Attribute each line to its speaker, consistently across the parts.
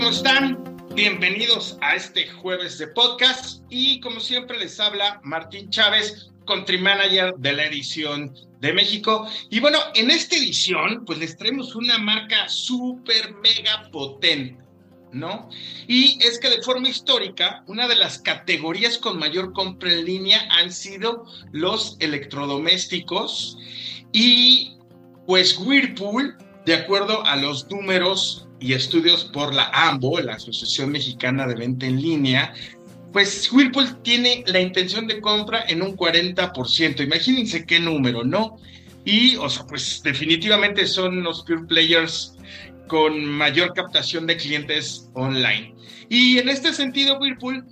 Speaker 1: ¿Cómo están? Bienvenidos a este jueves de podcast y como siempre les habla Martín Chávez, country manager de la edición de México. Y bueno, en esta edición pues les traemos una marca súper mega potente. ¿No? Y es que de forma histórica, una de las categorías con mayor compra en línea han sido los electrodomésticos y pues Whirlpool, de acuerdo a los números y estudios por la AMBO, la Asociación Mexicana de Venta en Línea, pues Whirlpool tiene la intención de compra en un 40%. Imagínense qué número, ¿no? Y, o sea, pues definitivamente son los pure players con mayor captación de clientes online. Y en este sentido, Whirlpool,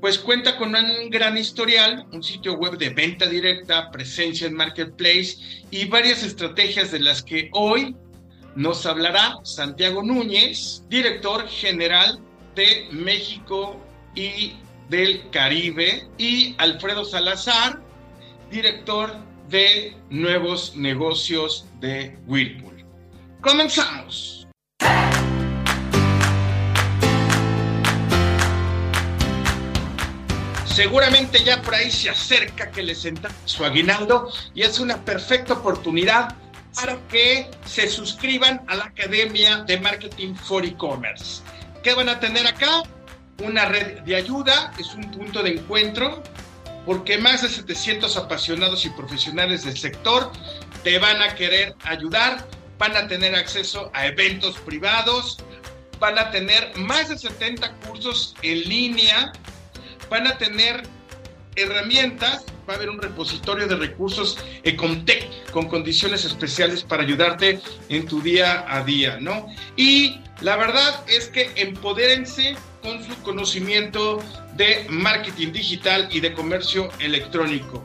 Speaker 1: pues cuenta con un gran historial, un sitio web de venta directa, presencia en marketplace y varias estrategias de las que hoy nos hablará Santiago Núñez, director general de México y del Caribe, y Alfredo Salazar, director de nuevos negocios de Whirlpool. Comenzamos. Seguramente ya por ahí se acerca que le senta su aguinaldo y es una perfecta oportunidad para que se suscriban a la Academia de Marketing for E-Commerce. ¿Qué van a tener acá? Una red de ayuda, es un punto de encuentro, porque más de 700 apasionados y profesionales del sector te van a querer ayudar, van a tener acceso a eventos privados, van a tener más de 70 cursos en línea, van a tener herramientas va a haber un repositorio de recursos con condiciones especiales para ayudarte en tu día a día, ¿no? Y la verdad es que empodérense con su conocimiento de marketing digital y de comercio electrónico.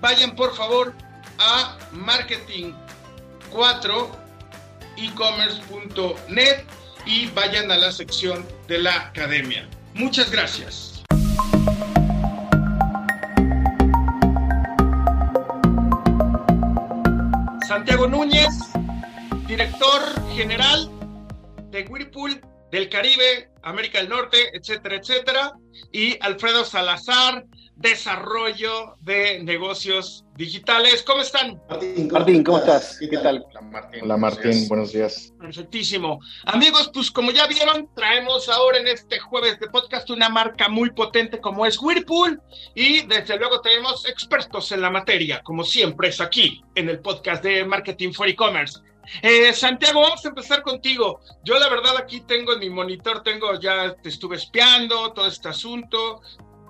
Speaker 1: Vayan por favor a marketing4ecommerce.net y vayan a la sección de la academia. Muchas gracias. Santiago Núñez, director general de Whirlpool del Caribe, América del Norte, etcétera, etcétera, y Alfredo Salazar, desarrollo de negocios digitales. ¿Cómo están?
Speaker 2: Martín, ¿cómo, estás? ¿Qué, tal?
Speaker 3: Hola Martín, Hola, Martín buenos días.
Speaker 1: Perfectísimo. Amigos, pues como ya vieron, traemos ahora en este jueves de podcast una marca muy potente como es Whirlpool y desde luego tenemos expertos en la materia, como siempre es aquí en el podcast de Marketing for E-Commerce. Eh, Santiago, vamos a empezar contigo. Yo la verdad aquí tengo en mi monitor, tengo ya, te estuve espiando todo este asunto,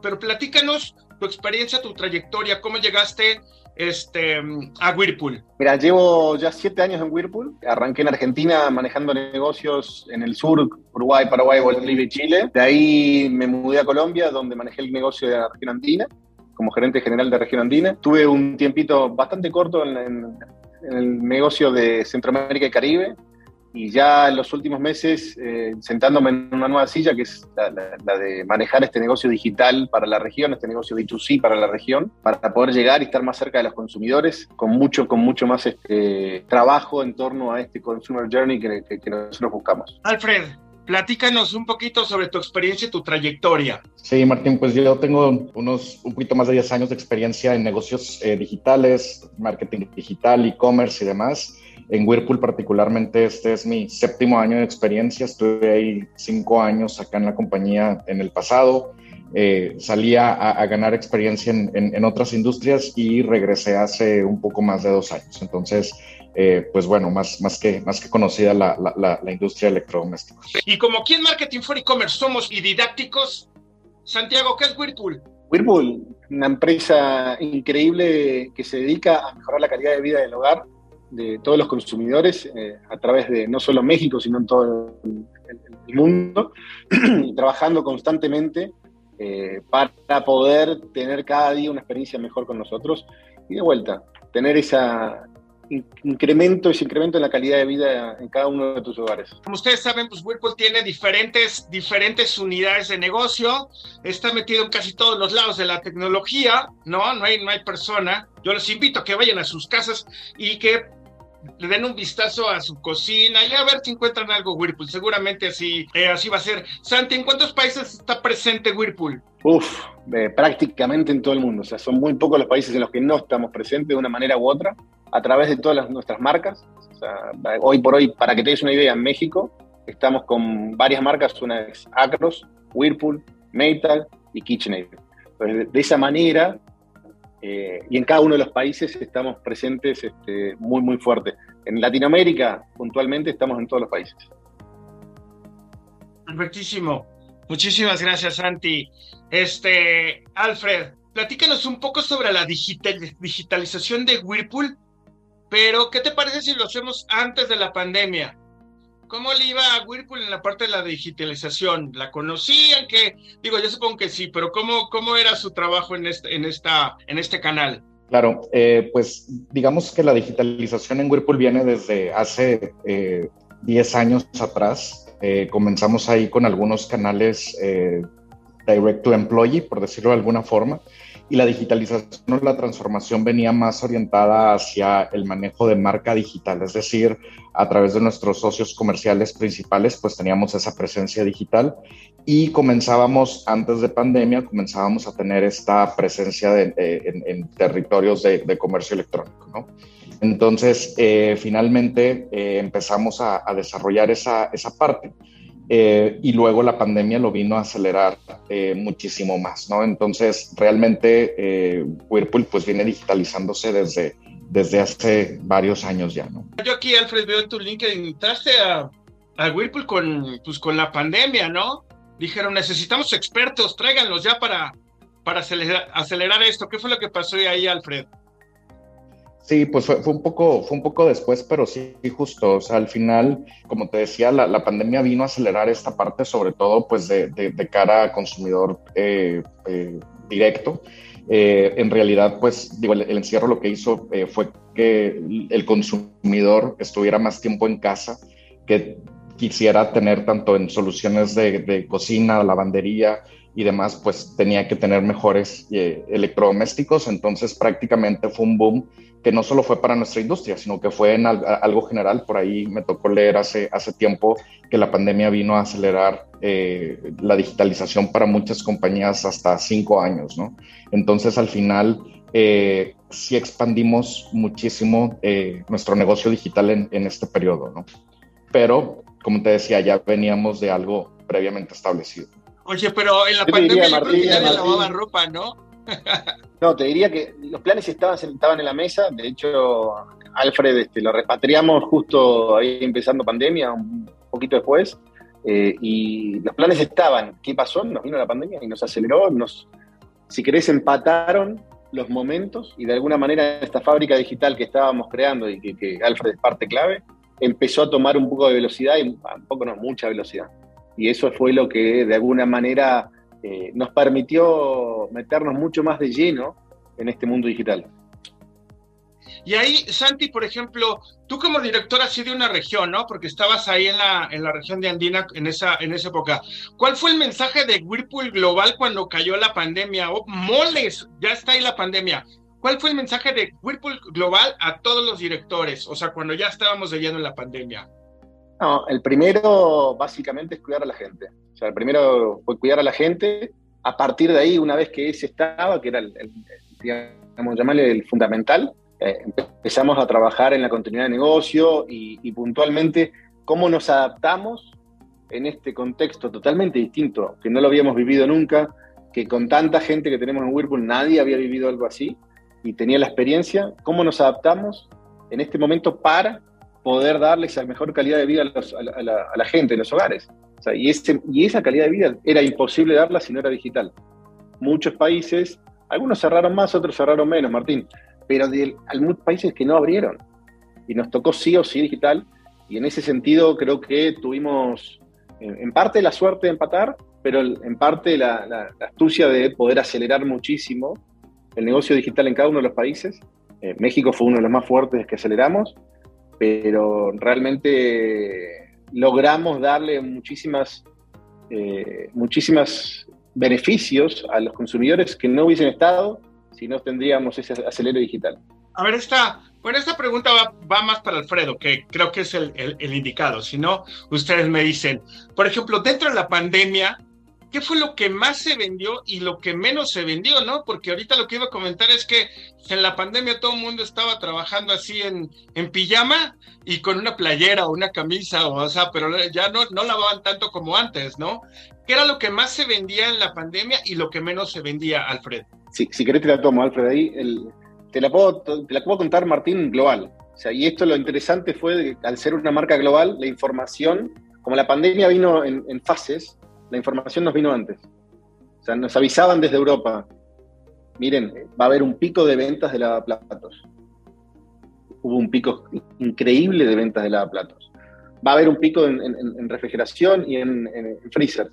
Speaker 1: pero platícanos tu experiencia, tu trayectoria, cómo llegaste este, a Whirlpool.
Speaker 2: Mira, llevo ya siete años en Whirlpool. Arranqué en Argentina manejando negocios en el sur, Uruguay, Paraguay, Bolivia y Chile. De ahí me mudé a Colombia, donde manejé el negocio de la región andina como gerente general de región andina. Tuve un tiempito bastante corto en el negocio de Centroamérica y Caribe, y ya en los últimos meses eh, sentándome en una nueva silla, que es la, de manejar este negocio digital para la región, este negocio B2C para la región, para poder llegar y estar más cerca de los consumidores, con mucho, con mucho más este, trabajo en torno a este consumer journey que, que, nosotros buscamos.
Speaker 1: Alfred, Platícanos un poquito sobre tu experiencia y tu trayectoria.
Speaker 3: Sí, Martín, pues yo tengo unos un poquito más de 10 años de experiencia en negocios eh, digitales, marketing digital, e-commerce y demás. En Whirlpool particularmente este es mi séptimo año de experiencia, estuve ahí cinco años acá en la compañía en el pasado, eh, salí a, ganar experiencia en, otras industrias y regresé hace un poco más de dos años. Entonces, eh, pues bueno, más, más, que, más que conocida la, la, la, industria de electrodomésticos.
Speaker 1: Y como aquí en Marketing for E-Commerce somos y didácticos, Santiago, ¿qué es Whirlpool?
Speaker 2: Whirlpool, una empresa increíble que se dedica a mejorar la calidad de vida del hogar de todos los consumidores eh, a través de no solo México, sino en todo el, mundo, y trabajando constantemente eh, para poder tener cada día una experiencia mejor con nosotros y de vuelta, tener esa, incremento, ese incremento en la calidad de vida en cada uno de tus hogares.
Speaker 1: Como ustedes saben, pues Whirlpool tiene diferentes, diferentes unidades de negocio, está metido en casi todos los lados de la tecnología, ¿no? No hay, no hay persona. Yo les invito a que vayan a sus casas y que le den un vistazo a su cocina y a ver si encuentran algo Whirlpool. Seguramente así, eh, así va a ser. Santi, ¿en cuántos países está presente Whirlpool?
Speaker 2: Uf, prácticamente en todo el mundo. O sea, son muy pocos los países en los que no estamos presentes de una manera u otra, a través de todas nuestras marcas. O sea, hoy por hoy, para que te des una idea, en México estamos con varias marcas, una es Acros, Whirlpool, Metal y KitchenAid. De esa manera eh, y en cada uno de los países estamos presentes este, muy, muy fuerte. En Latinoamérica, puntualmente, estamos en todos los países.
Speaker 1: Perfectísimo. Muchísimas gracias, Santi. Este, Alfred, platícanos un poco sobre la digitalización de Whirlpool, pero ¿qué te parece si lo hacemos antes de la pandemia? ¿Cómo le iba a Whirlpool en la parte de la digitalización? ¿La conocían? Que digo, yo supongo que sí, pero ¿cómo, cómo era su trabajo en este, en esta, en este canal?
Speaker 3: Claro, eh, pues digamos que la digitalización en Whirlpool viene desde hace 10 eh, años atrás. Eh, comenzamos ahí con algunos canales direct to employee, por decirlo de alguna forma, y la digitalización o la transformación venía más orientada hacia el manejo de marca digital, es decir, a través de nuestros socios comerciales principales, pues teníamos esa presencia digital y comenzábamos, antes de pandemia, comenzábamos a tener esta presencia en, territorios de, comercio electrónico, ¿no? Entonces, eh, finalmente eh, empezamos a, a desarrollar esa, esa parte. Eh, y luego la pandemia lo vino a acelerar eh, muchísimo más, ¿no? Entonces, realmente eh, Whirlpool pues viene digitalizándose desde, desde hace varios años ya, ¿no?
Speaker 1: Yo aquí, Alfred, veo en tu link que entraste a, a Whirlpool con, pues, con la pandemia, ¿no? Dijeron, necesitamos expertos, tráiganlos ya para, para acelerar, acelerar esto. ¿Qué fue lo que pasó ahí, Alfred?
Speaker 3: Sí, pues fue, un poco, fue un poco después, pero sí, justo. O sea, al final, como te decía, la, pandemia vino a acelerar esta parte, sobre todo, pues de, de, cara a consumidor eh, eh, directo. Eh, en realidad, pues, digo, el, encierro lo que hizo fue que el consumidor estuviera más tiempo en casa, que quisiera tener tanto en soluciones de, de cocina, lavandería, y demás, pues tenía que tener mejores electrodomésticos. Entonces prácticamente fue un boom que no solo fue para nuestra industria, sino que fue en algo general. Por ahí me tocó leer hace, hace tiempo que la pandemia vino a acelerar eh, la digitalización para muchas compañías hasta cinco años, ¿no? Entonces, al final, eh, sí expandimos muchísimo eh, nuestro negocio digital en, en, este periodo, ¿no? Pero, como te decía, ya veníamos de algo previamente establecido.
Speaker 1: Oye, pero en la pandemia ya lavaba ropa, ¿no?
Speaker 2: No, te diría que los planes estaban, estaban en la mesa. De hecho, Alfred este, lo repatriamos justo ahí empezando pandemia, un poquito después. Eh, y los planes estaban. ¿Qué pasó? Nos vino la pandemia y nos aceleró. Nos, si querés, empataron los momentos y de alguna manera esta fábrica digital que estábamos creando y que, que Alfred es parte clave, empezó a tomar un poco de velocidad y un poco no, mucha velocidad. Y eso fue lo que de alguna manera eh, nos permitió meternos mucho más de lleno en este mundo digital.
Speaker 1: Y ahí, Santi, por ejemplo, tú como director así de una región, ¿no? Porque estabas ahí en la, en la región de Andina en esa, en esa época. ¿Cuál fue el mensaje de Whirlpool Global cuando cayó la pandemia? Oh, moles, ya está ahí la pandemia. ¿Cuál fue el mensaje de Whirlpool Global a todos los directores? O sea, cuando ya estábamos en la pandemia.
Speaker 2: No, el primero básicamente es cuidar a la gente. O sea, el primero fue cuidar a la gente. A partir de ahí, una vez que ese estaba, que era el, digamos, llamarle el fundamental, eh, empezamos a trabajar en la continuidad de negocio y, puntualmente cómo nos adaptamos en este contexto totalmente distinto, que no lo habíamos vivido nunca, que con tanta gente que tenemos en Whirlpool nadie había vivido algo así y tenía la experiencia, cómo nos adaptamos en este momento para poder darles la mejor calidad de vida a, la, gente en los hogares. y, y esa calidad de vida era imposible darla si no era digital. Muchos países, algunos cerraron más, otros cerraron menos, Martín, pero hay muchos países que no abrieron. Y nos tocó sí o sí digital. Y en ese sentido creo que tuvimos en, parte la suerte de empatar, pero en parte la, astucia de poder acelerar muchísimo el negocio digital en cada uno de los países. Eh, México fue uno de los más fuertes que aceleramos pero realmente logramos darle muchísimas, eh, muchísimas beneficios a los consumidores que no hubiesen estado si no tendríamos ese acelero digital.
Speaker 1: A ver, esta Bueno, esta pregunta va, más para Alfredo, que creo que es el, el indicado. Si no, ustedes me dicen, por ejemplo, dentro de la pandemia, ¿qué fue lo que más se vendió y lo que menos se vendió, no? Porque ahorita lo que iba a comentar es que en la pandemia todo el mundo estaba trabajando así en, en pijama y con una playera o una camisa, o, sea, pero ya no, no lavaban tanto como antes, ¿no? ¿Qué era lo que más se vendía en la pandemia y lo que menos se vendía, Alfred?
Speaker 2: Sí, si querés te la tomo, Alfred, ahí. te, la puedo, te la puedo contar, Martín, global. O sea, y esto lo interesante fue, al ser una marca global, la información, como la pandemia vino en, en fases, la información nos vino antes. O sea, nos avisaban desde Europa, miren, va a haber un pico de ventas de lavaplatos. Hubo un pico increíble de ventas de lavaplatos. Va a haber un pico en, refrigeración y en, freezer.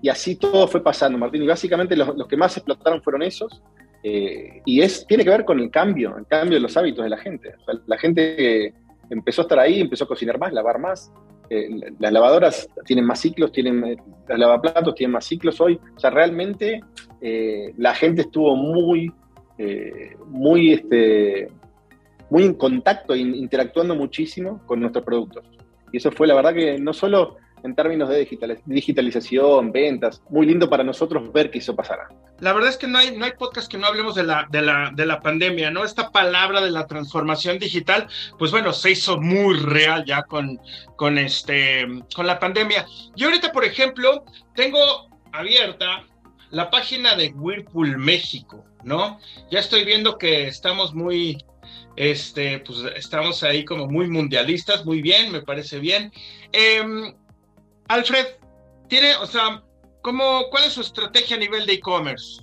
Speaker 2: y, así todo fue pasando, Martín. Y básicamente los, que más explotaron fueron esos. Eh, y es, tiene que ver con el cambio, el cambio de los hábitos de la gente. la gente empezó a estar ahí, empezó a cocinar más, lavar más, eh, las lavadoras tienen más ciclos, tienen, eh, las lavaplatos tienen más ciclos hoy. O sea, realmente eh, la gente estuvo muy, muy, este, muy en contacto, interactuando muchísimo con nuestros productos. Y eso fue la verdad que no solo en términos de digitalización, ventas. Muy lindo para nosotros ver que eso pasara.
Speaker 1: La verdad es que no hay, no hay podcast que no hablemos de la, de, la, de la pandemia, ¿no? Esta palabra de la transformación digital, pues bueno, se hizo muy real ya con, con, este, con la pandemia. Yo ahorita, por ejemplo, tengo abierta la página de Whirlpool México, ¿no? Ya estoy viendo que estamos muy, este, pues estamos ahí como muy mundialistas, muy bien, me parece bien. Eh, Alfred, tiene, o sea, ¿cómo, ¿cuál es su estrategia a nivel de e-commerce?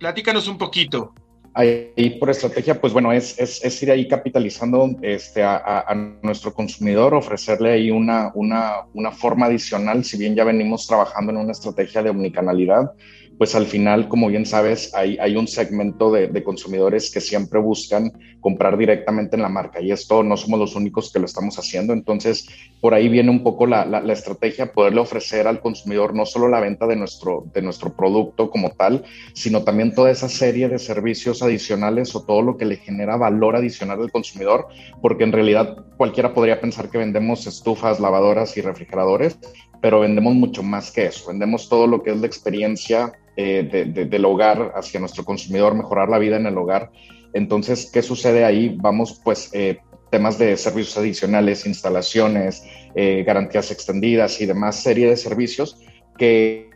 Speaker 1: Platícanos un poquito.
Speaker 3: Ahí por estrategia, pues bueno, es, es, ir ahí capitalizando este, a, a, nuestro consumidor, ofrecerle ahí una, una, una forma adicional, si bien ya venimos trabajando en una estrategia de omnicanalidad, pues al final, como bien sabes, hay, un segmento de, consumidores que siempre buscan comprar directamente en la marca y esto no somos los únicos que lo estamos haciendo. Entonces, por ahí viene un poco la, la, estrategia, poderle ofrecer al consumidor no solo la venta de nuestro, de nuestro producto como tal, sino también toda esa serie de servicios adicionales o todo lo que le genera valor adicional al consumidor, porque en realidad cualquiera podría pensar que vendemos estufas, lavadoras y refrigeradores, pero vendemos mucho más que eso, vendemos todo lo que es la experiencia eh, del hogar hacia nuestro consumidor, mejorar la vida en el hogar. Entonces, ¿qué sucede ahí? Vamos, pues, eh, temas de servicios adicionales, instalaciones, eh, garantías extendidas y demás serie de servicios que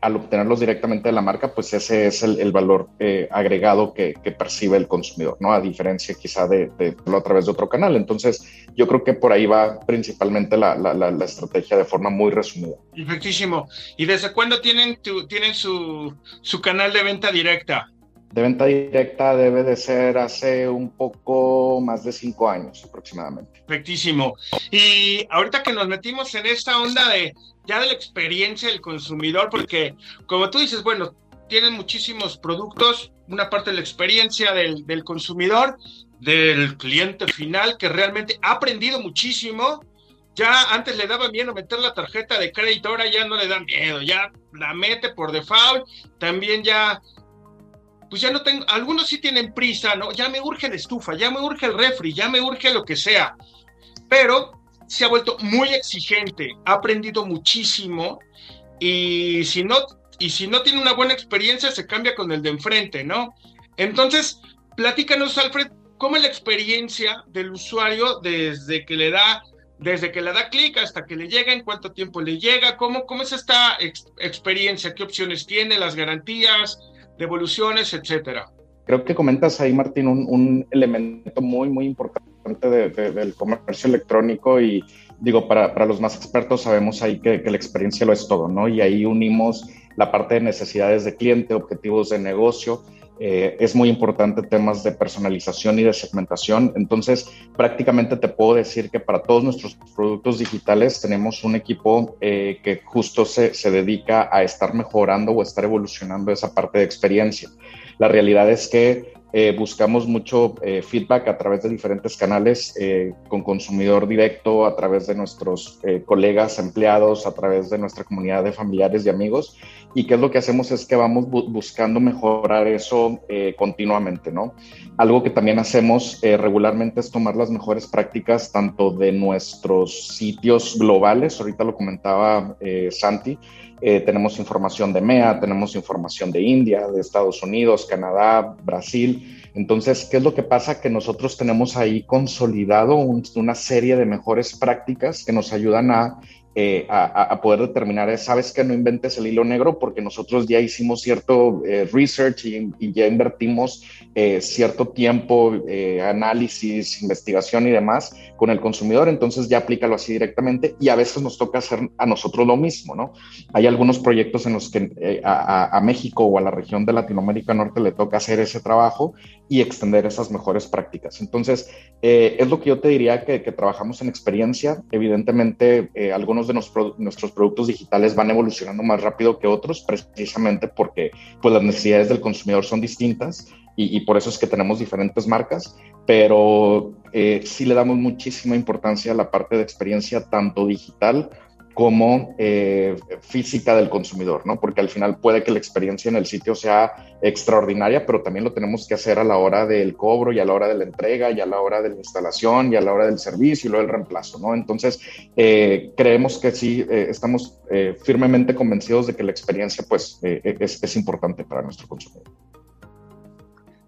Speaker 3: al obtenerlos directamente de la marca, pues ese es el, valor eh, agregado que, percibe el consumidor, ¿no? A diferencia quizá de, de, a través de otro canal. Entonces, yo creo que por ahí va principalmente la, la, estrategia de forma muy resumida.
Speaker 1: Perfectísimo. ¿Y desde cuándo tienen, tienen su, su canal de venta directa?
Speaker 3: De venta directa debe de ser hace un poco más de cinco años aproximadamente.
Speaker 1: Perfectísimo. Y ahorita que nos metimos en esta onda de ya de la experiencia del consumidor, porque como tú dices, bueno, tienen muchísimos productos, una parte de la experiencia del, del consumidor, del cliente final, que realmente ha aprendido muchísimo. Ya antes le daba miedo meter la tarjeta de crédito, ahora ya no le da miedo, ya la mete por default. También ya, pues ya no tengo, algunos sí tienen prisa, ¿no? Ya me urge la estufa, ya me urge el refri, ya me urge lo que sea. Pero se ha vuelto muy exigente, ha aprendido muchísimo y si no, y si no tiene una buena experiencia se cambia con el de enfrente, ¿no? Entonces, platícanos, Alfred, ¿cómo es la experiencia del usuario desde que le da desde que le da clic hasta que le llega, en cuánto tiempo le llega, cómo, cómo es esta experiencia, qué opciones tiene, las garantías, devoluciones, etcétera.
Speaker 3: Creo que comentas ahí, Martín, un, un elemento muy, muy importante del comercio electrónico y digo, para, para, los más expertos sabemos ahí que, que, la experiencia lo es todo, ¿no? Y ahí unimos la parte de necesidades de cliente, objetivos de negocio. Eh, es muy importante temas de personalización y de segmentación. Entonces, prácticamente te puedo decir que para todos nuestros productos digitales tenemos un equipo eh, que justo se, se dedica a estar mejorando o estar evolucionando esa parte de experiencia. La realidad es que eh, buscamos mucho eh, feedback a través de diferentes canales, eh, con consumidor directo, a través de nuestros colegas empleados, a través de nuestra comunidad de familiares y amigos. y qué es lo que hacemos es que vamos buscando mejorar eso eh, continuamente, ¿no? Algo que también hacemos eh, regularmente es tomar las mejores prácticas tanto de nuestros sitios globales, ahorita lo comentaba eh, Santi, tenemos información de MEA, tenemos información de India, de Estados Unidos, Canadá, Brasil, entonces, ¿qué es lo que pasa? Que nosotros tenemos ahí consolidado una serie de mejores prácticas que nos ayudan a eh, a, poder determinar, sabes que no inventes el hilo negro porque nosotros ya hicimos cierto eh, research y, ya invertimos eh, cierto tiempo, análisis, investigación y demás con el consumidor, entonces ya aplícalo así directamente y a veces nos toca hacer a nosotros lo mismo, ¿no? Hay algunos proyectos en los que a, México o a la región de Latinoamérica Norte le toca hacer ese trabajo y extender esas mejores prácticas. Entonces, es lo que yo te diría que, que trabajamos en experiencia, evidentemente algunos de nuestros productos digitales van evolucionando más rápido que otros, precisamente porque pues, las necesidades del consumidor son distintas y, por eso es que tenemos diferentes marcas, pero eh, sí le damos muchísima importancia a la parte de experiencia tanto digital como eh, física del consumidor, ¿no? Porque al final puede que la experiencia en el sitio sea extraordinaria, pero también lo tenemos que hacer a la hora del cobro y a la hora de la entrega y a la hora de la instalación y a la hora del servicio y luego del reemplazo, ¿no? Entonces, eh, creemos que sí, eh, estamos firmemente convencidos de que la experiencia, pues, es, es, importante para nuestro consumidor.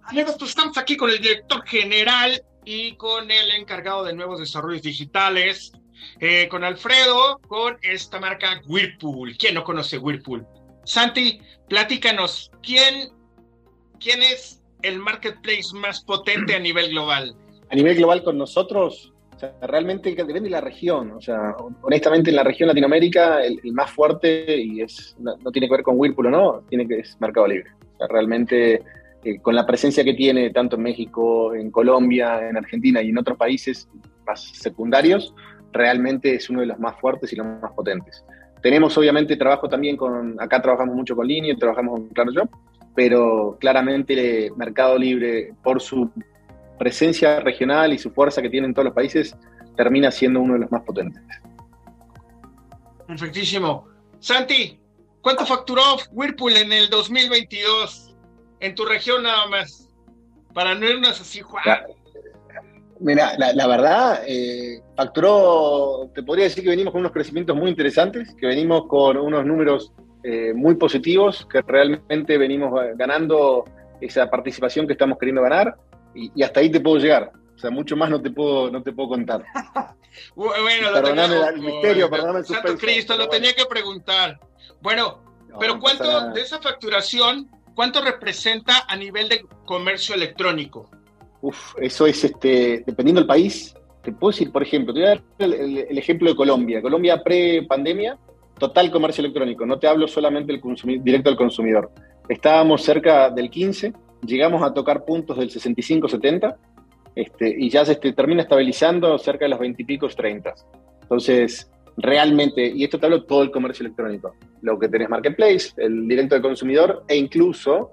Speaker 1: Amigos, pues estamos aquí con el director general y con el encargado de nuevos desarrollos digitales, eh, con Alfredo, con esta marca Whirlpool. ¿Quién no conoce Whirlpool? Santi, platícanos, ¿quién, quién es el marketplace más potente a nivel global?
Speaker 2: A nivel global con nosotros, o sea, realmente depende de la región. O sea, honestamente en la región Latinoamérica el, más fuerte, y es no, tiene que ver con Whirlpool o no, tiene que es Mercado Libre. O sea, realmente eh, con la presencia que tiene tanto en México, en Colombia, en Argentina y en otros países más secundarios, realmente es uno de los más fuertes y los más potentes. Tenemos obviamente trabajo también con, acá trabajamos mucho con Línea, trabajamos con ClaroJob, pero claramente Mercado Libre, por su presencia regional y su fuerza que tiene en todos los países, termina siendo uno de los más potentes.
Speaker 1: Perfectísimo. Santi, ¿cuánto facturó Whirlpool en el 2022 en tu región nada más? Para no irnos así, Juan.
Speaker 2: Mira, la, verdad, eh, facturó, te podría decir que venimos con unos crecimientos muy interesantes, que venimos con unos números eh, muy positivos, que realmente venimos ganando esa participación que estamos queriendo ganar, y, hasta ahí te puedo llegar. O sea, mucho más no te puedo, no te puedo contar.
Speaker 1: bueno, perdóname el misterio, perdóname el Santo Cristo, lo tenía que preguntar. Bueno, pero ¿cuánto de esa facturación, cuánto representa a nivel de comercio electrónico?
Speaker 2: Uf, eso es, este, dependiendo del país, te puedo decir, por ejemplo, te voy a dar el, ejemplo de Colombia. Colombia pre-pandemia, total comercio electrónico. No te hablo solamente del directo al consumidor. Estábamos cerca del 15, llegamos a tocar puntos del 65-70 este, y ya se este, termina estabilizando cerca de los 20 y pico, 30. Entonces, realmente, y esto te hablo todo el comercio electrónico, lo que tenés Marketplace, el directo al consumidor e incluso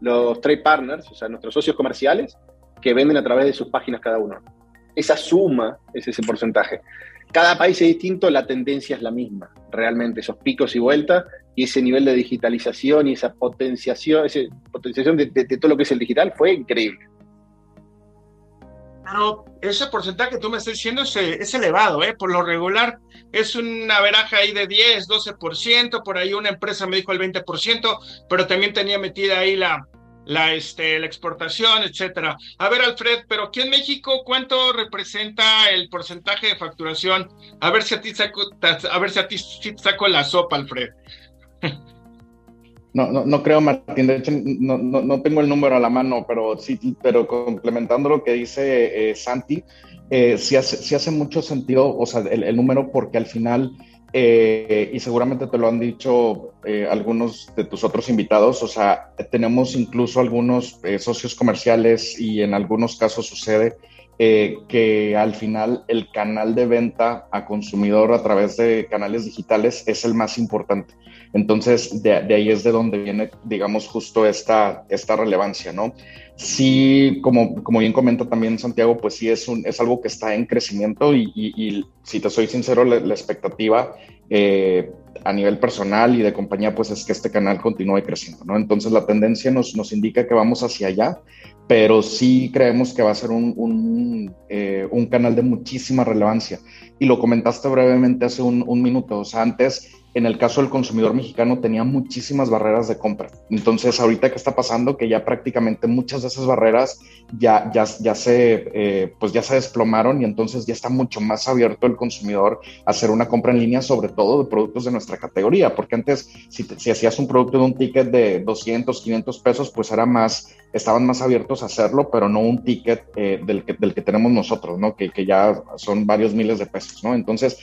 Speaker 2: los trade partners, o sea, nuestros socios comerciales, que venden a través de sus páginas cada uno. Esa suma es ese porcentaje. Cada país es distinto, la tendencia es la misma, realmente, esos picos y vueltas y ese nivel de digitalización y esa potenciación, esa potenciación de, todo lo que es el digital fue increíble.
Speaker 1: Pero ese porcentaje que tú me estás diciendo es, elevado, ¿eh? Por lo regular es una veraja ahí de 10, 12%, por ahí una empresa me dijo el 20%, pero también tenía metida ahí la, la, este, la exportación, etcétera. A ver, Alfred, pero aquí en México, ¿cuánto representa el porcentaje de facturación? A ver si a ti saco, a ver si a ti saco la sopa, Alfred.
Speaker 3: No, no, no creo, Martín. De hecho, no, no, no, tengo el número a la mano, pero sí, pero complementando lo que dice eh, Santi, eh, sí, hace, sí hace mucho sentido, o sea, el, el número, porque al final eh, y seguramente te lo han dicho eh, algunos de tus otros invitados, o sea, tenemos incluso algunos eh, socios comerciales y en algunos casos sucede que al final el canal de venta a consumidor a través de canales digitales es el más importante. Entonces, de, ahí es de donde viene, digamos, justo esta, esta relevancia, ¿no? Sí, como, como bien comenta también Santiago, pues sí es, un, es algo que está en crecimiento y, si te soy sincero, la, expectativa, eh, a nivel personal y de compañía, pues es que este canal continúe creciendo, ¿no? Entonces la tendencia nos, nos indica que vamos hacia allá, pero sí creemos que va a ser un, un, eh, un canal de muchísima relevancia. Y lo comentaste brevemente hace un, un minuto, o sea, antes en el caso del consumidor mexicano tenía muchísimas barreras de compra. Entonces, ahorita que está pasando que ya prácticamente muchas de esas barreras ya, ya, ya, se, eh, pues ya se desplomaron y entonces ya está mucho más abierto el consumidor a hacer una compra en línea, sobre todo de productos de nuestra categoría, porque antes si, si hacías un producto de un ticket de 200, 500 pesos, pues era más, estaban más abiertos a hacerlo, pero no un ticket eh, del, que, del que tenemos nosotros, ¿no? Que, que ya son varios miles de pesos, ¿no? Entonces,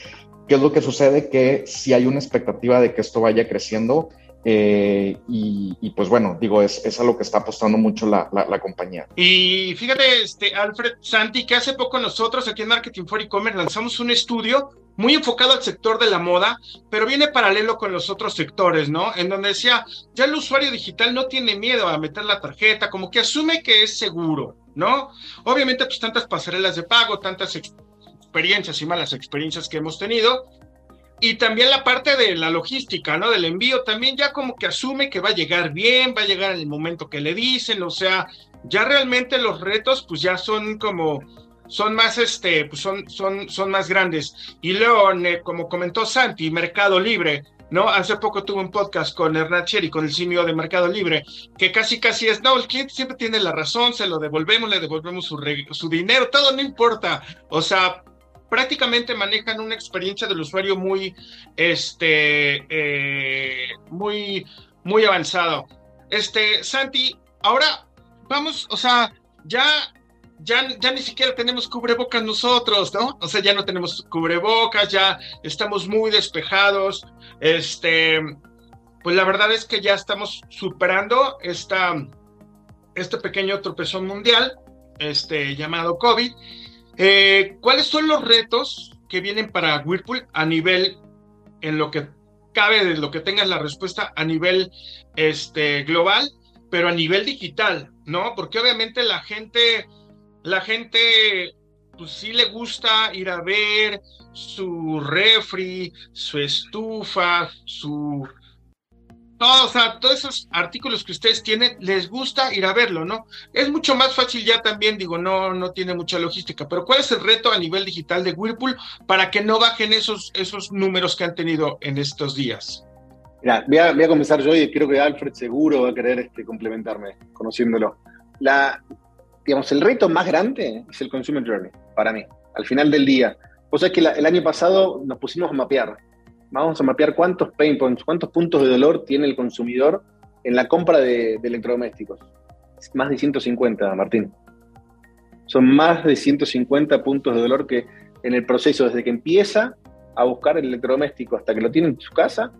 Speaker 3: ¿Qué es lo que sucede? Que si hay una expectativa de que esto vaya creciendo eh, y, pues bueno, digo, es, es a lo que está apostando mucho la, la, compañía.
Speaker 1: Y fíjate, este, Alfred Santi, que hace poco nosotros aquí en Marketing for E-Commerce lanzamos un estudio muy enfocado al sector de la moda, pero viene paralelo con los otros sectores, ¿no? En donde decía, ya el usuario digital no tiene miedo a meter la tarjeta, como que asume que es seguro, ¿no? Obviamente, pues tantas pasarelas de pago, tantas experiencias y malas experiencias que hemos tenido. Y también la parte de la logística, ¿no? Del envío, también ya como que asume que va a llegar bien, va a llegar en el momento que le dicen, o sea, ya realmente los retos pues ya son como, son más, este, pues son, son, son más grandes. Y luego, como comentó Santi, Mercado Libre, ¿no? Hace poco tuve un podcast con Hernán Cheri, con el simio de Mercado Libre, que casi casi es, no, el cliente siempre tiene la razón, se lo devolvemos, le devolvemos su, su dinero, todo no importa. O sea, prácticamente manejan una experiencia del usuario muy, este, eh, muy, muy avanzado. Este, Santi, ahora vamos, o sea, ya, ya, ya ni siquiera tenemos cubrebocas nosotros, ¿no? O sea, ya no tenemos cubrebocas, ya estamos muy despejados, este, pues la verdad es que ya estamos superando esta, este pequeño tropezón mundial, este, llamado COVID, eh, ¿Cuáles son los retos que vienen para Whirlpool a nivel, en lo que cabe de lo que tengas la respuesta a nivel este, global, pero a nivel digital, ¿no? Porque obviamente la gente, la gente, pues sí le gusta ir a ver su refri, su estufa, su todos, o sea, todos esos artículos que ustedes tienen, les gusta ir a verlo, ¿no? Es mucho más fácil ya también, digo, no, no tiene mucha logística, pero ¿cuál es el reto a nivel digital de Whirlpool para que no bajen esos, esos números que han tenido en estos días?
Speaker 2: Mira, voy a, voy a comenzar yo y creo que Alfred seguro va a querer este, complementarme, conociéndolo. La, digamos, el reto más grande es el Consumer Journey, para mí, al final del día. Vos sabés que el año pasado nos pusimos a mapear vamos a mapear cuántos pain points, cuántos puntos de dolor tiene el consumidor en la compra de, electrodomésticos. Más de 150, Martín. Son más de 150 puntos de dolor que en el proceso, desde que empieza a buscar el electrodoméstico hasta que lo tiene en su casa,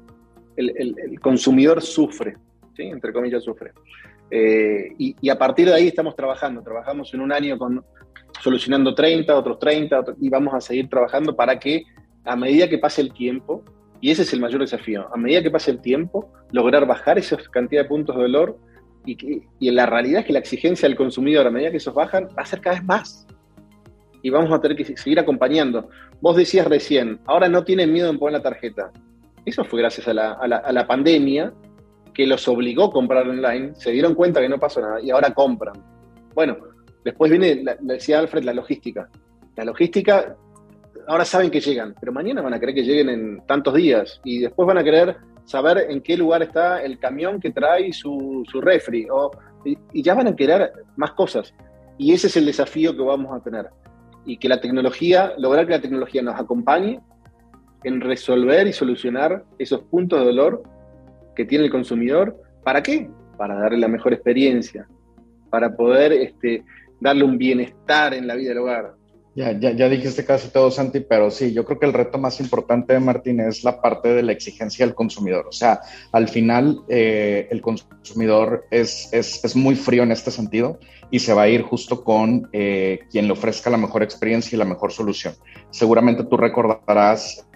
Speaker 2: el, consumidor sufre, ¿sí? entre comillas sufre. Eh, y, a partir de ahí estamos trabajando. Trabajamos en un año solucionando 30, otros 30, y vamos a seguir trabajando para que a medida que pase el tiempo, y ese es el mayor desafío, a medida que pase el tiempo, lograr bajar esa cantidad de puntos de dolor y, que, y la realidad es que la exigencia del consumidor, a medida que esos bajan, va a ser cada vez más. Y vamos a tener que seguir acompañando. Vos decías recién, ahora no tienen miedo en poner la tarjeta. Eso fue gracias a la, a la, pandemia que los obligó a comprar online, se dieron cuenta que no pasó nada y ahora compran. Bueno, después viene, decía Alfred, la logística. La logística ahora saben que llegan, pero mañana van a querer que lleguen en tantos días y después van a querer saber en qué lugar está el camión que trae su, su refri o, y, ya van a querer más cosas. Y ese es el desafío que vamos a tener. Y que la tecnología, lograr que la tecnología nos acompañe en resolver y solucionar esos puntos de dolor que tiene el consumidor. ¿Para qué? Para darle la mejor experiencia, para poder este, darle un bienestar en la vida del hogar,
Speaker 3: ya, ya, ya dijiste casi todo, Santi, pero sí, yo creo que el reto más importante de Martín es la parte de la exigencia del consumidor. O sea, al final eh, el consumidor es, es, es, muy frío en este sentido y se va a ir justo con eh, quien le ofrezca la mejor experiencia y la mejor solución. Seguramente tú recordarás,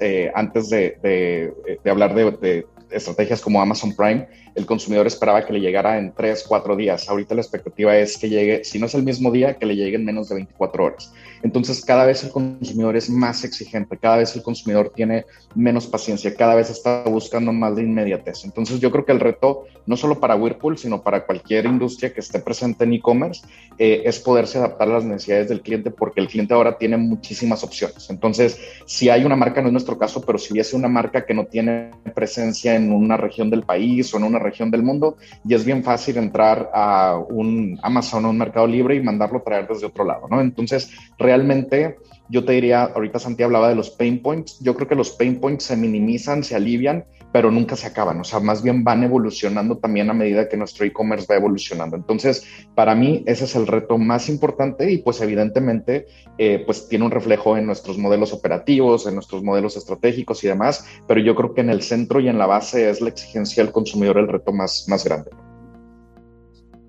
Speaker 3: eh, antes de, de, de hablar de, estrategias como Amazon Prime, el consumidor esperaba que le llegara en 3, 4 días. Ahorita la expectativa es que llegue, si no es el mismo día, que le llegue en menos de 24 horas. Entonces, cada vez el consumidor es más exigente, cada vez el consumidor tiene menos paciencia, cada vez está buscando más de inmediatez. Entonces, yo creo que el reto, no solo para Whirlpool, sino para cualquier industria que esté presente en e-commerce, eh, es poderse adaptar a las necesidades del cliente, porque el cliente ahora tiene muchísimas opciones. Entonces, si hay una marca, no es nuestro caso, pero si hubiese una marca que no tiene presencia en una región del país o en una región del mundo y es bien fácil entrar a un Amazon o un Mercado Libre y mandarlo traer desde otro lado, ¿no? Entonces, realmente yo te diría, ahorita Santi hablaba de los pain points, yo creo que los pain points se minimizan, se alivian, pero nunca se acaban, o sea, más bien van evolucionando también a medida que nuestro e-commerce va evolucionando. Entonces, para mí ese es el reto más importante y pues evidentemente eh, pues tiene un reflejo en nuestros modelos operativos, en nuestros modelos estratégicos y demás, pero yo creo que en el centro y en la base es la exigencia del consumidor el reto más, más grande.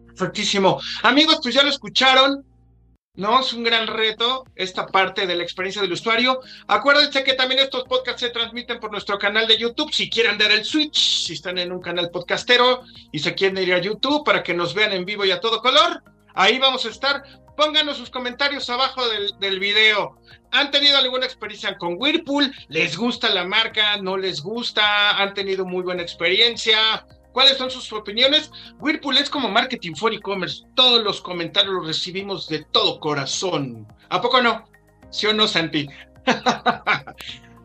Speaker 1: Perfectísimo. Amigos, pues ya lo escucharon. ¿No? Es un gran reto esta parte de la experiencia del usuario. Acuérdense que también estos podcasts se transmiten por nuestro canal de YouTube. Si quieren dar el switch, si están en un canal podcastero y se quieren ir a YouTube para que nos vean en vivo y a todo color, ahí vamos a estar. Pónganos sus comentarios abajo del, del video. ¿Han tenido alguna experiencia con Whirlpool? ¿Les gusta la marca? ¿No les gusta? ¿Han tenido muy buena experiencia? ¿Cuáles son sus opiniones? Whirlpool es como marketing for e-commerce. Todos los comentarios los recibimos de todo corazón. ¿A poco no? ¿Sí o no, Santi?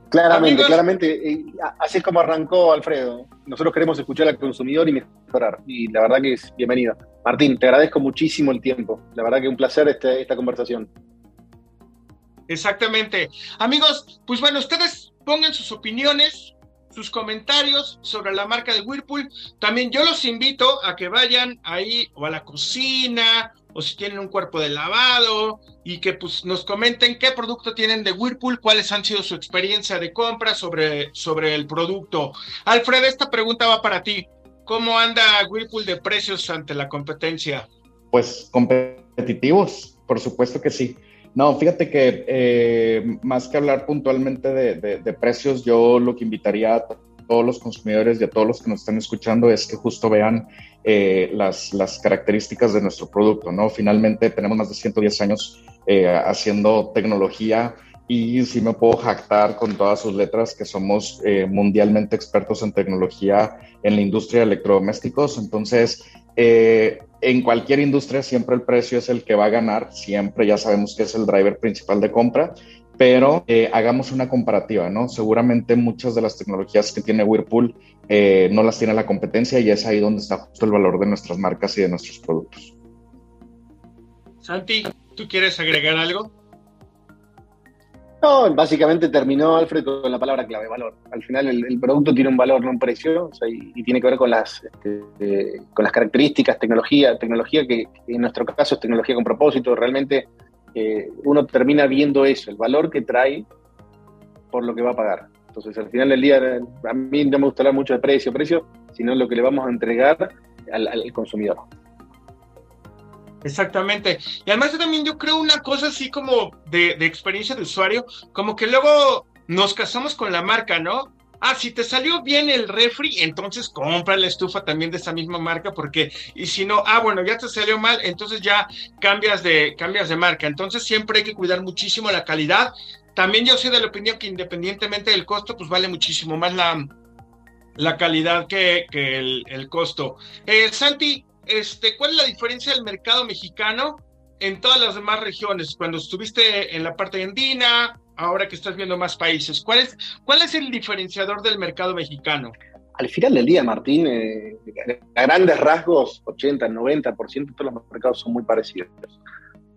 Speaker 2: Claramente, claramente. Así es como arrancó Alfredo. Nosotros queremos escuchar al consumidor y mejorar. Y la verdad que es bienvenida. Martín, te agradezco muchísimo el tiempo. La verdad que un placer este, esta conversación.
Speaker 1: Exactamente. Amigos, pues bueno, ustedes pongan sus opiniones, sus comentarios sobre la marca de Whirlpool. También yo los invito a que vayan ahí o a la cocina o si tienen un cuerpo de lavado y que pues nos comenten qué producto tienen de Whirlpool, cuáles han sido su experiencia de compra sobre, sobre el producto. Alfred, esta pregunta va para ti. ¿Cómo anda Whirlpool de precios ante la competencia?
Speaker 3: Pues competitivos, por supuesto que sí. No, fíjate que eh, más que hablar puntualmente de, precios, yo lo que invitaría a todos los consumidores y a todos los que nos están escuchando es que justo vean eh, las, las, características de nuestro producto, ¿no? Finalmente tenemos más de 110 años eh, haciendo tecnología y sí me puedo jactar con todas sus letras que somos mundialmente expertos en tecnología en la industria de electrodomésticos. Entonces, eh, en cualquier industria siempre el precio es el que va a ganar, siempre ya sabemos que es el driver principal de compra, pero eh, hagamos una comparativa, ¿no? Seguramente muchas de las tecnologías que tiene Whirlpool eh, no las tiene la competencia y es ahí donde está justo el valor de nuestras marcas y de nuestros productos.
Speaker 1: Santi, ¿tú quieres agregar algo?
Speaker 2: No, básicamente terminó Alfred con la palabra clave, valor. Al final el, producto tiene un valor, no un precio, y, tiene que ver con las, este, con las características, tecnología, tecnología que en nuestro caso es tecnología con propósito. Realmente eh, uno termina viendo eso, el valor que trae por lo que va a pagar. Entonces, al final del día, a mí no me gusta hablar mucho de precio, precio, sino lo que le vamos a entregar al consumidor.
Speaker 1: Exactamente. Y además yo también yo creo una cosa así como de, experiencia de usuario, como que luego nos casamos con la marca, ¿no? Ah, si te salió bien el refri, entonces compra la estufa también de esa misma marca, porque, y si no, ah, bueno, ya te salió mal, entonces ya cambias de, cambias de marca. Entonces siempre hay que cuidar muchísimo la calidad. También yo soy de la opinión que independientemente del costo, pues vale muchísimo más la, la calidad que, que el, el, costo. Eh, Santi, este, ¿cuál es la diferencia del mercado mexicano en todas las demás regiones? Cuando estuviste en la parte andina, ahora que estás viendo más países, ¿cuál es, cuál es el diferenciador del mercado mexicano?
Speaker 2: Al final del día, Martín, eh, a grandes rasgos, 80, 90% de todos los mercados son muy parecidos.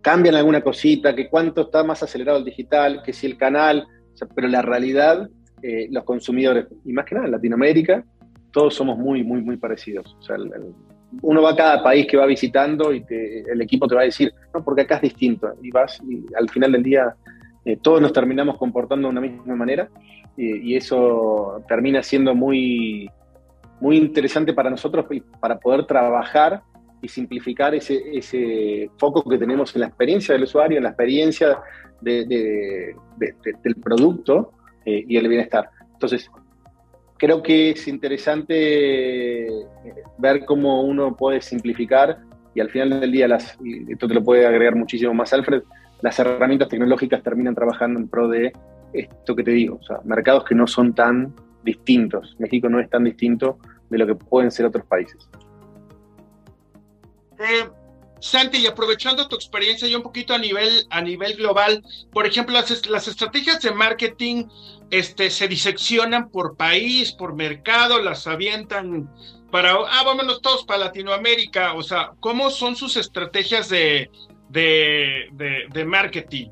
Speaker 2: Cambian alguna cosita, que cuánto está más acelerado el digital, que si el canal, pero la realidad, eh, los consumidores, y más que nada en Latinoamérica, todos somos muy, muy, muy parecidos. O sea, el, uno va a cada país que va visitando y el equipo te va a decir, no, porque acá es distinto. Y vas y al final del día eh, todos nos terminamos comportando de una misma manera y eso termina siendo muy, muy interesante para nosotros para poder trabajar y simplificar ese, ese foco que tenemos en la experiencia del usuario, en la experiencia del producto eh, y el bienestar. Entonces, creo que es interesante eh, ver cómo uno puede simplificar y al final del día, las, esto te lo puede agregar muchísimo más Alfred, las herramientas tecnológicas terminan trabajando en pro de esto que te digo, o sea, mercados que no son tan distintos. México no es tan distinto de lo que pueden ser otros países.
Speaker 1: Eh, Santi, y aprovechando tu experiencia y un poquito a nivel, a nivel global, por ejemplo, las estrategias de marketing este, se diseccionan por país, por mercado, las avientan para, ah, vámonos todos para Latinoamérica, o sea, ¿cómo son sus estrategias de, de, de, marketing?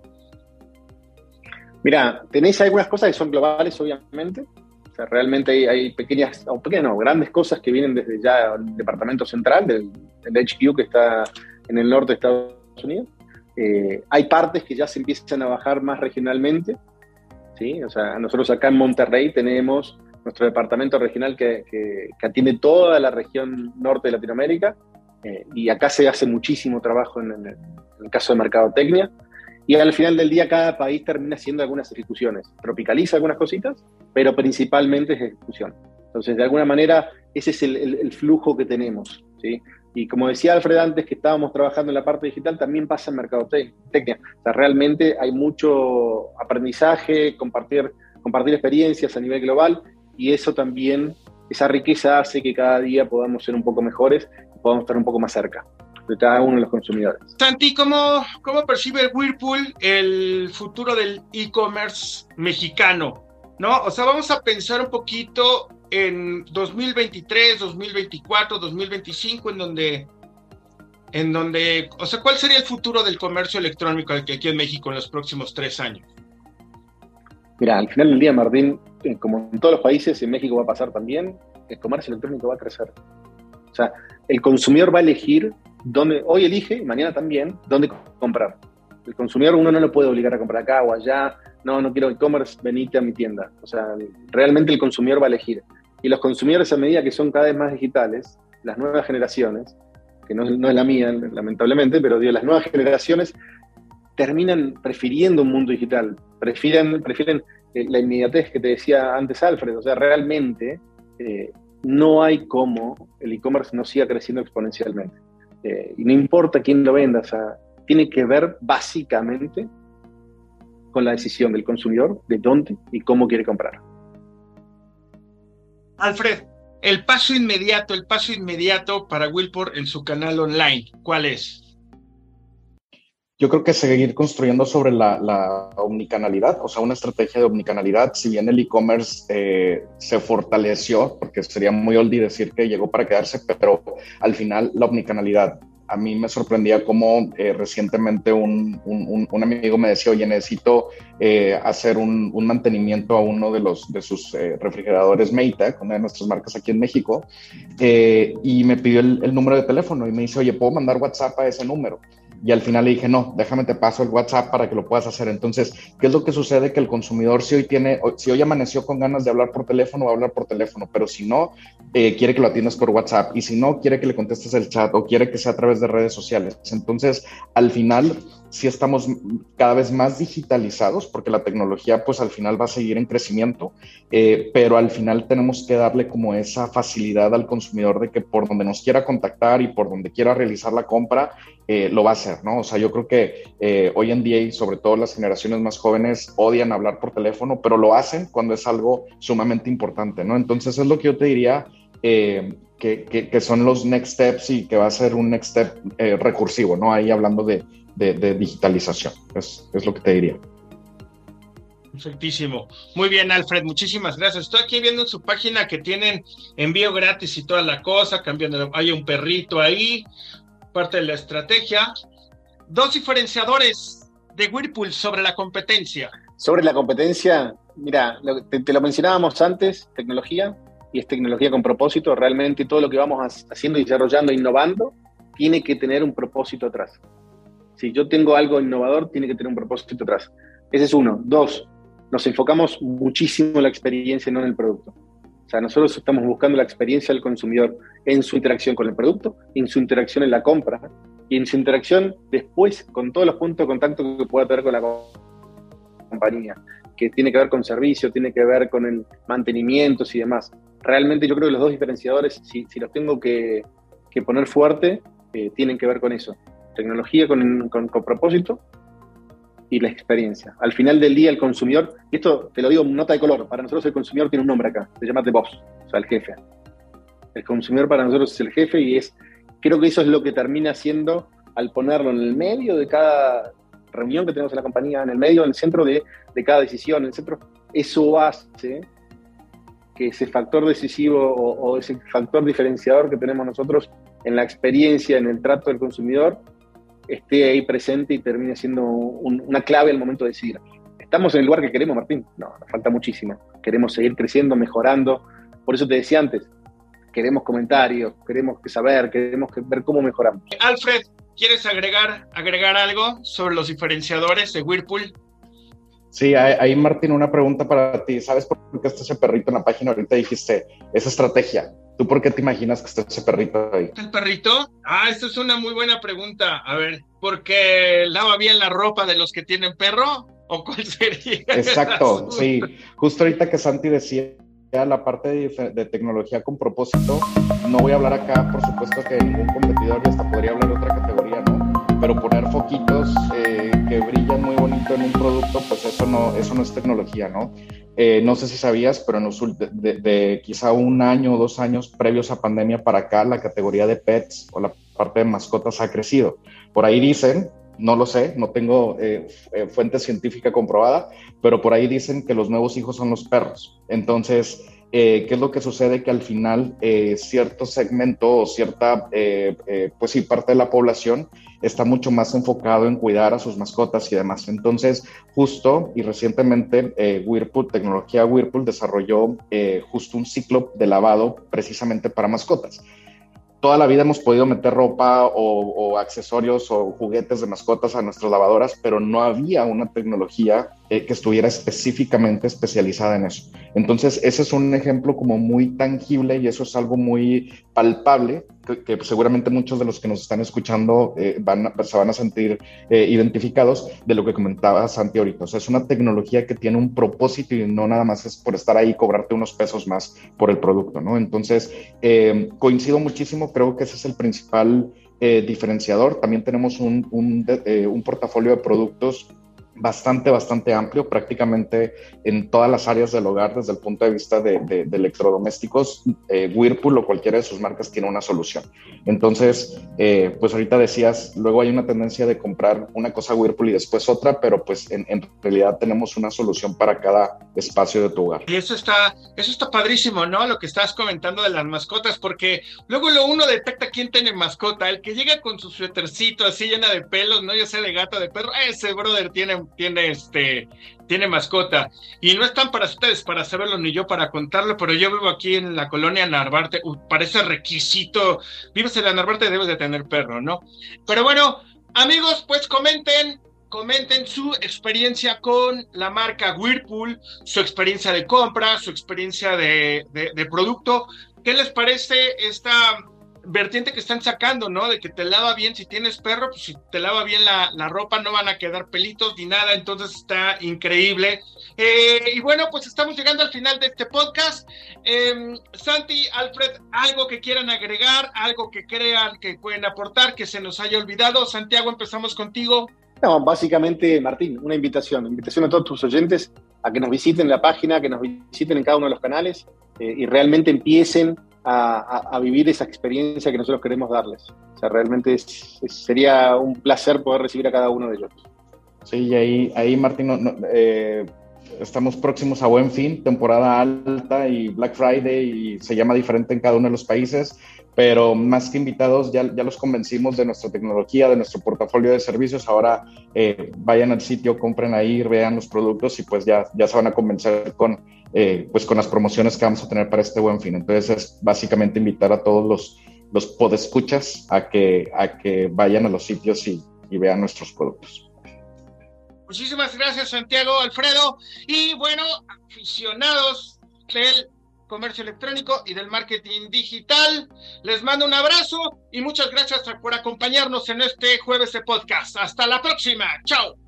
Speaker 2: Mira, tenéis algunas cosas que son globales, obviamente. O sea, realmente hay, hay pequeñas, o pequeñas, no, grandes cosas que vienen desde ya el departamento central, del, del HQ que está en el norte de Estados Unidos. Eh, hay partes que ya se empiezan a bajar más regionalmente. ¿Sí? O sea, nosotros acá en Monterrey tenemos nuestro departamento regional que, que, atiende toda la región norte de Latinoamérica. Eh, y acá se hace muchísimo trabajo en, el caso de mercadotecnia. Y al final del día cada país termina haciendo algunas ejecuciones. Tropicaliza algunas cositas, pero principalmente es ejecución. Entonces, de alguna manera, ese es el, el, el flujo que tenemos. ¿sí? Y como decía Alfred antes que estábamos trabajando en la parte digital, también pasa en mercadotecnia. O sea, realmente hay mucho aprendizaje, compartir, compartir experiencias a nivel global y eso también, esa riqueza hace que cada día podamos ser un poco mejores y podamos estar un poco más cerca de cada uno de los consumidores.
Speaker 1: Santi, ¿cómo, cómo percibe Whirlpool el futuro del e-commerce mexicano? ¿No? O sea, vamos a pensar un poquito en 2023, 2024, 2025, en donde, en donde, o sea, ¿cuál sería el futuro del comercio electrónico aquí en México en los próximos tres años?
Speaker 2: Mira, al final del día, Martín, eh, como en todos los países, en México va a pasar también, el comercio electrónico va a crecer. O sea, el consumidor va a elegir dónde, hoy elige, mañana también, dónde comprar. El consumidor uno no lo puede obligar a comprar acá o allá, no, no quiero e-commerce, venite a mi tienda. O sea, realmente el consumidor va a elegir. Y los consumidores a medida que son cada vez más digitales, las nuevas generaciones, que no, no es la mía, lamentablemente, pero las nuevas generaciones terminan prefiriendo un mundo digital, prefieren, prefieren eh, la inmediatez que te decía antes Alfred, o sea, realmente eh, no hay cómo el e-commerce no siga creciendo exponencialmente. Eh, y no importa quién lo venda, o sea, tiene que ver básicamente con la decisión del consumidor de dónde y cómo quiere comprar.
Speaker 1: Alfred, el paso inmediato, el paso inmediato para Wilpor en su canal online, ¿cuál es?
Speaker 3: Yo creo que seguir construyendo sobre la, la omnicanalidad, o sea, una estrategia de omnicanalidad. Si bien el e-commerce eh, se fortaleció, porque sería muy oldie decir que llegó para quedarse, pero al final la omnicanalidad a mí me sorprendía cómo eh, recientemente un, un, un, amigo me decía, oye, necesito eh, hacer un, mantenimiento a uno de, los, de sus eh, refrigeradores Maytag, una de nuestras marcas aquí en México, y me pidió el, el, número de teléfono y me dice, oye, ¿puedo mandar WhatsApp a ese número? Y al final le dije, no, déjame te paso el WhatsApp para que lo puedas hacer. Entonces, ¿qué es lo que sucede? Que el consumidor si hoy tiene, si hoy amaneció con ganas de hablar por teléfono, va a hablar por teléfono, pero si no, eh, quiere que lo atiendas por WhatsApp y si no, quiere que le contestes el chat o quiere que sea a través de redes sociales. Entonces, al final, sí estamos cada vez más digitalizados porque la tecnología pues al final va a seguir en crecimiento, eh, pero al final tenemos que darle como esa facilidad al consumidor de que por donde nos quiera contactar y por donde quiera realizar la compra, eh, lo va a hacer, ¿no? O sea, yo creo que eh, hoy en día y sobre todo las generaciones más jóvenes odian hablar por teléfono, pero lo hacen cuando es algo sumamente importante, ¿no? Entonces es lo que yo te diría. que, que, son los next steps y que va a ser un next step recursivo, ¿no? Ahí hablando de, de, digitalización. Es, es, lo que te diría.
Speaker 1: Perfectísimo. Muy bien, Alfred, muchísimas gracias. Estoy aquí viendo en su página que tienen envío gratis y toda la cosa, cambiando, hay un perrito ahí, parte de la estrategia. Dos diferenciadores de Whirlpool sobre la competencia.
Speaker 2: Sobre la competencia, mira, te, te lo mencionábamos antes, tecnología, y es tecnología con propósito. Realmente todo lo que vamos haciendo desarrollando, innovando, tiene que tener un propósito atrás. Si yo tengo algo innovador, tiene que tener un propósito atrás. Ese es uno. Dos, nos enfocamos muchísimo en la experiencia, no en el producto. O sea, nosotros estamos buscando la experiencia del consumidor en su interacción con el producto, en su interacción en la compra y en su interacción después con todos los puntos de contacto que pueda tener con la compañía. que tiene que ver con servicio, tiene que ver con el mantenimiento y demás. Realmente yo creo que los dos diferenciadores, si, los tengo que, poner fuerte, eh, tienen que ver con eso. Tecnología con, con, propósito y la experiencia. Al final del día el consumidor, y esto te lo digo nota de color, para nosotros el consumidor tiene un nombre acá, se llama The Boss, o sea, el jefe. El consumidor para nosotros es el jefe y es, creo que eso es lo que termina siendo al ponerlo en el medio de cada reunión que tenemos en la compañía, en el medio, en el centro de, de cada decisión, en el centro, eso hace que ese factor decisivo o, ese factor diferenciador que tenemos nosotros en la experiencia, en el trato del consumidor, esté ahí presente y termine siendo una clave al momento de decidir. ¿Estamos en el lugar que queremos, Martín? No, nos falta muchísimo. Queremos seguir creciendo, mejorando. Por eso te decía antes, queremos comentarios, queremos saber, queremos ver cómo mejoramos.
Speaker 1: Alfred, ¿quieres agregar, agregar algo sobre los diferenciadores de Whirlpool?
Speaker 3: Sí, ahí Martín, una pregunta para ti. ¿Sabes por qué está ese perrito en la página? Ahorita dijiste, esa estrategia. ¿Tú por qué te imaginas que está ese perrito ahí?
Speaker 1: ¿El perrito? Ah, esta es una muy buena pregunta. A ver, ¿porque lava bien la ropa de los que tienen perro? ¿O cuál sería?
Speaker 3: Exacto, sí. Justo ahorita que Santi decía la parte de, tecnología con propósito, no voy a hablar acá, por supuesto que ningún competidor, y hasta podría hablar de otra categoría, ¿no? Pero poner foquitos eh, que brillan muy bonito en un producto, pues eso no, eso no es tecnología, ¿no? Eh, no sé si sabías, pero en de, de, quizá un año o dos años previos a pandemia para acá, la categoría de pets o la parte de mascotas ha crecido. Por ahí dicen, no lo sé, no tengo eh, eh, fuente científica comprobada, pero por ahí dicen que los nuevos hijos son los perros. Entonces, eh, ¿qué es lo que sucede? Que al final cierto segmento o cierta, pues sí, parte de la población está mucho más enfocado en cuidar a sus mascotas y demás. Entonces, justo y recientemente Whirlpool, tecnología Whirlpool desarrolló justo un ciclo de lavado precisamente para mascotas toda la vida hemos podido meter ropa o, accesorios o juguetes de mascotas a nuestras lavadoras, pero no había una tecnología eh, que estuviera específicamente especializada en eso. Entonces, ese es un ejemplo como muy tangible y eso es algo muy palpable que, seguramente muchos de los que nos están escuchando eh, van se van a sentir eh, identificados de lo que comentaba Santi ahorita. O sea, es una tecnología que tiene un propósito y no nada más es por estar ahí y cobrarte unos pesos más por el producto, ¿no? Entonces, coincido muchísimo, creo que ese es el principal diferenciador. También tenemos un, un portafolio de productos bastante, bastante amplio, prácticamente en todas las áreas del hogar desde el punto de vista de, electrodomésticos. Eh, Whirlpool o cualquiera de sus marcas tiene una solución. Entonces, eh, pues ahorita decías, luego hay una tendencia de comprar una cosa Whirlpool y después otra, pero pues en, realidad tenemos una solución para cada espacio de tu hogar.
Speaker 1: Y eso está, eso está padrísimo, ¿no? Lo que estás comentando de las mascotas, porque luego lo uno detecta quién tiene mascota, el que llega con su suétercito así llena de pelos, ¿no? Ya sea de gato, de perro, ese brother tiene tiene este tiene mascota y no están para ustedes para saberlo ni yo para contarlo, pero yo vivo aquí en la colonia Narvarte, parece requisito, vives en la Narvarte debes de tener perro, ¿no? Pero bueno, amigos, pues comenten comenten su experiencia con la marca Whirlpool, su experiencia de compra, su experiencia de, de producto. ¿Qué les parece esta vertiente que están sacando, ¿no? De que te lava bien, si tienes perro, pues si te lava bien la, ropa no van a quedar pelitos ni nada, entonces está increíble. Eh, y bueno, pues estamos llegando al final de este podcast. Em, Santi, Alfred, algo que quieran agregar, algo que crean que pueden aportar, que se nos haya olvidado. Santiago, empezamos contigo.
Speaker 2: No, básicamente, Martín, una invitación, invitación a todos tus oyentes a que nos visiten la página, que nos visiten en cada uno de los canales eh, y realmente empiecen a, vivir esa experiencia que nosotros queremos darles. O sea, realmente sería un placer poder recibir a cada uno de ellos.
Speaker 3: Sí, y ahí, Martín, eh, estamos próximos a Buen Fin, temporada alta y Black Friday, y se llama diferente en cada uno de los países, pero más que invitados, ya, ya los convencimos de nuestra tecnología, de nuestro portafolio de servicios. Ahora eh, vayan al sitio, compren ahí, vean los productos y pues ya, ya se van a convencer con eh, pues con las promociones que vamos a tener para este buen fin. Entonces es básicamente invitar a todos los, los podescuchas a que, a que vayan a los sitios y, y vean nuestros productos.
Speaker 1: Muchísimas gracias Santiago, Alfredo. Y bueno, aficionados del comercio electrónico y del marketing digital, les mando un abrazo y muchas gracias por acompañarnos en este jueves de podcast. Hasta la próxima. Chao.